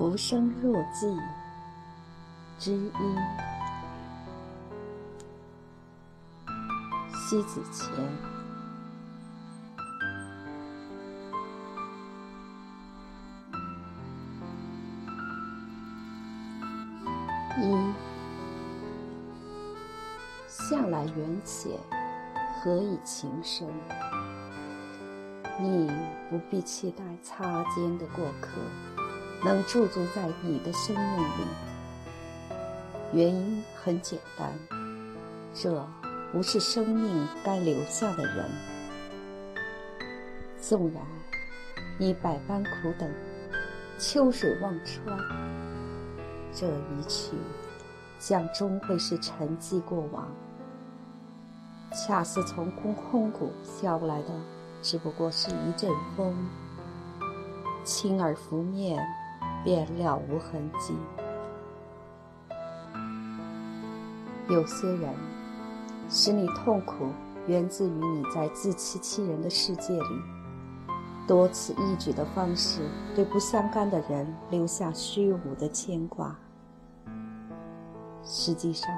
浮生若寄之一，西子前。一，向来缘浅，何以情深？你不必期待擦肩的过客能驻足在你的生命里。原因很简单，这不是生命该留下的人。纵然你百般苦等，秋水望穿，这一去，将终会是沉寂过往。恰似从空空谷飘来的。只不过是一阵风，轻而拂面，便了无痕迹。有些人使你痛苦，源自于你在自欺欺人的世界里，多此一举的方式，对不相干的人留下虚无的牵挂。实际上，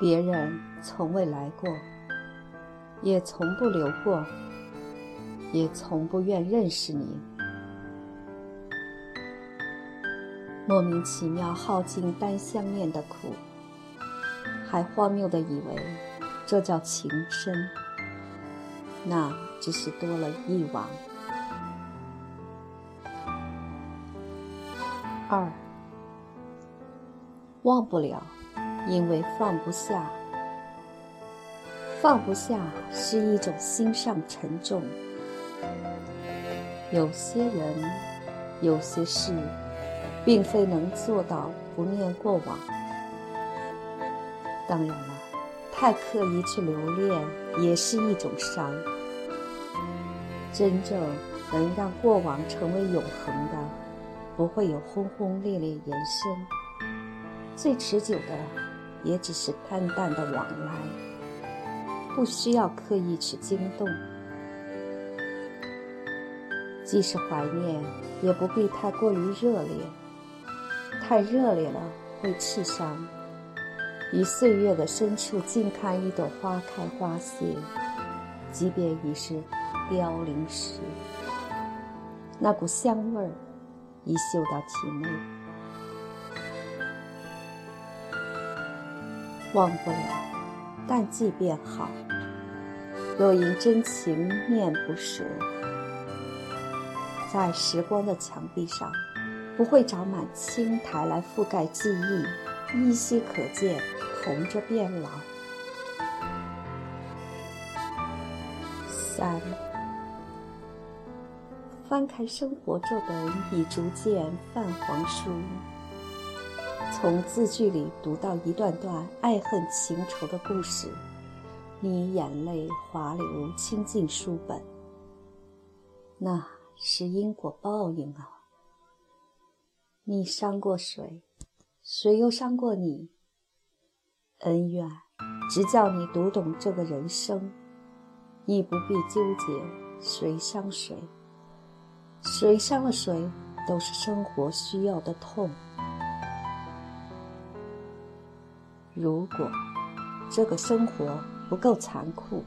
别人从未来过。也从不留过，也从不愿认识你。莫名其妙耗尽单相念的苦，还荒谬的以为这叫情深，那只是多了一往。二，忘不了，因为放不下。放不下是一种心上沉重。有些人，有些事，并非能做到不念过往。当然了，太刻意去留恋也是一种伤。真正能让过往成为永恒的，不会有轰轰烈烈延伸。最持久的，也只是淡淡的往来。不需要刻意去惊动，即使怀念，也不必太过于热烈。太热烈了会刺伤。于岁月的深处静看一朵花开花谢，即便已是凋零时，那股香味儿已嗅到体内，忘不了。但即便好，若因真情念不舍，在时光的墙壁上，不会长满青苔来覆盖记忆，依稀可见，同着变老。三，翻开生活这本已逐渐泛黄书。从字句里读到一段段爱恨情仇的故事，你眼泪滑流，倾尽书本。那是因果报应啊！你伤过谁，谁又伤过你？恩怨只叫你读懂这个人生，你不必纠结谁伤谁，谁伤了谁，都是生活需要的痛。如果这个生活不够残酷，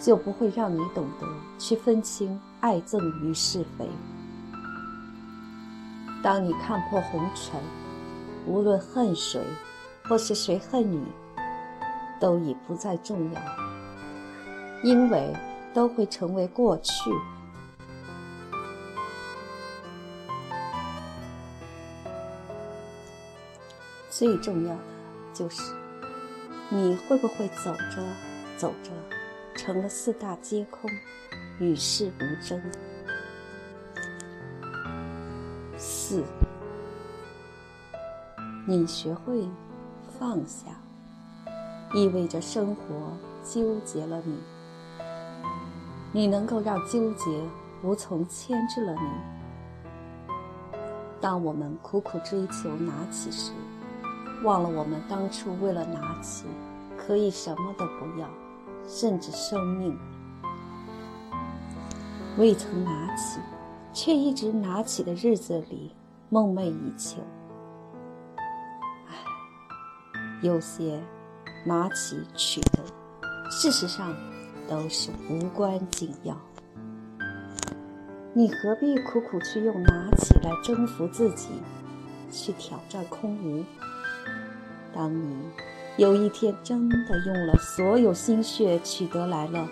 就不会让你懂得去分清爱憎与是非。当你看破红尘，无论恨谁，或是谁恨你，都已不再重要，因为都会成为过去。最重要的。就是，你会不会走着走着，成了四大皆空，与世无争？四，你学会放下，意味着生活纠结了你，你能够让纠结无从牵制了你。当我们苦苦追求拿起时，忘了我们当初为了拿起，可以什么都不要，甚至生命。未曾拿起，却一直拿起的日子里，梦寐以求。唉，有些拿起取得，事实上都是无关紧要。你何必苦苦去用拿起来征服自己，去挑战空无？当你有一天真的用了所有心血取得来了，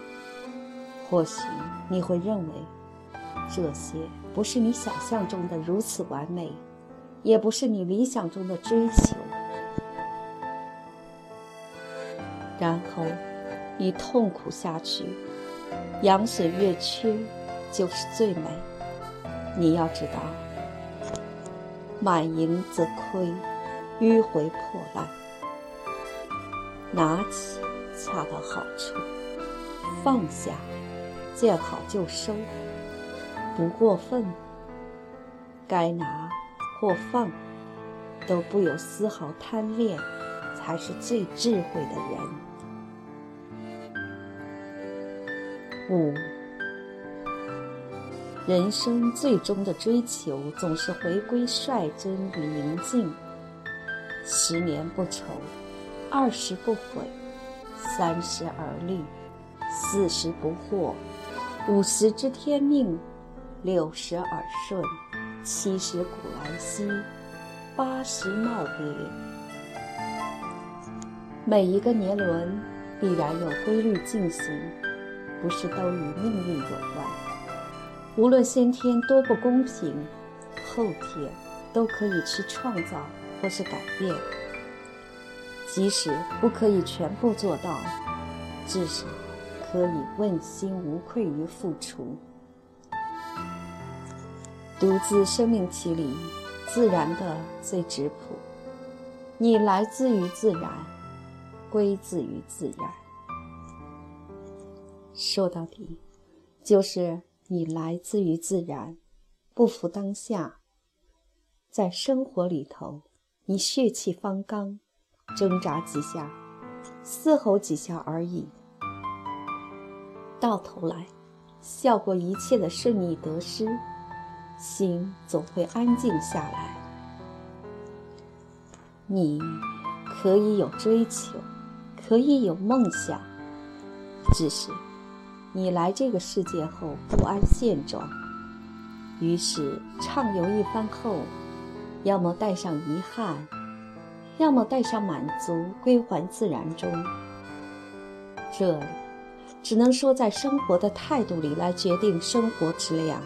或许你会认为，这些不是你想象中的如此完美，也不是你理想中的追求，然后你痛苦下去，羊水越缺。就是最美。你要知道，满盈则亏，迂回破烂。拿起恰到好处，放下见好就收，不过分。该拿或放，都不有丝毫贪恋，才是最智慧的人。五。人生最终的追求，总是回归率真与宁静。十年不愁，二十不悔，三十而立，四十不惑，五十知天命，六十耳顺，七十古来稀，八十耄别。每一个年轮必然有规律进行，不是都与命运有关。无论先天多不公平，后天都可以去创造或是改变。即使不可以全部做到，至少可以问心无愧于付出。独自生命其里，自然的最质朴。你来自于自然，归自于自然。说到底，就是。你来自于自然，不服当下。在生活里头，你血气方刚，挣扎几下，嘶吼几下而已。到头来，笑过一切的顺逆得失，心总会安静下来。你可以有追求，可以有梦想，只是。你来这个世界后不安现状，于是畅游一番后，要么带上遗憾，要么带上满足，归还自然中。这里只能说，在生活的态度里来决定生活质量。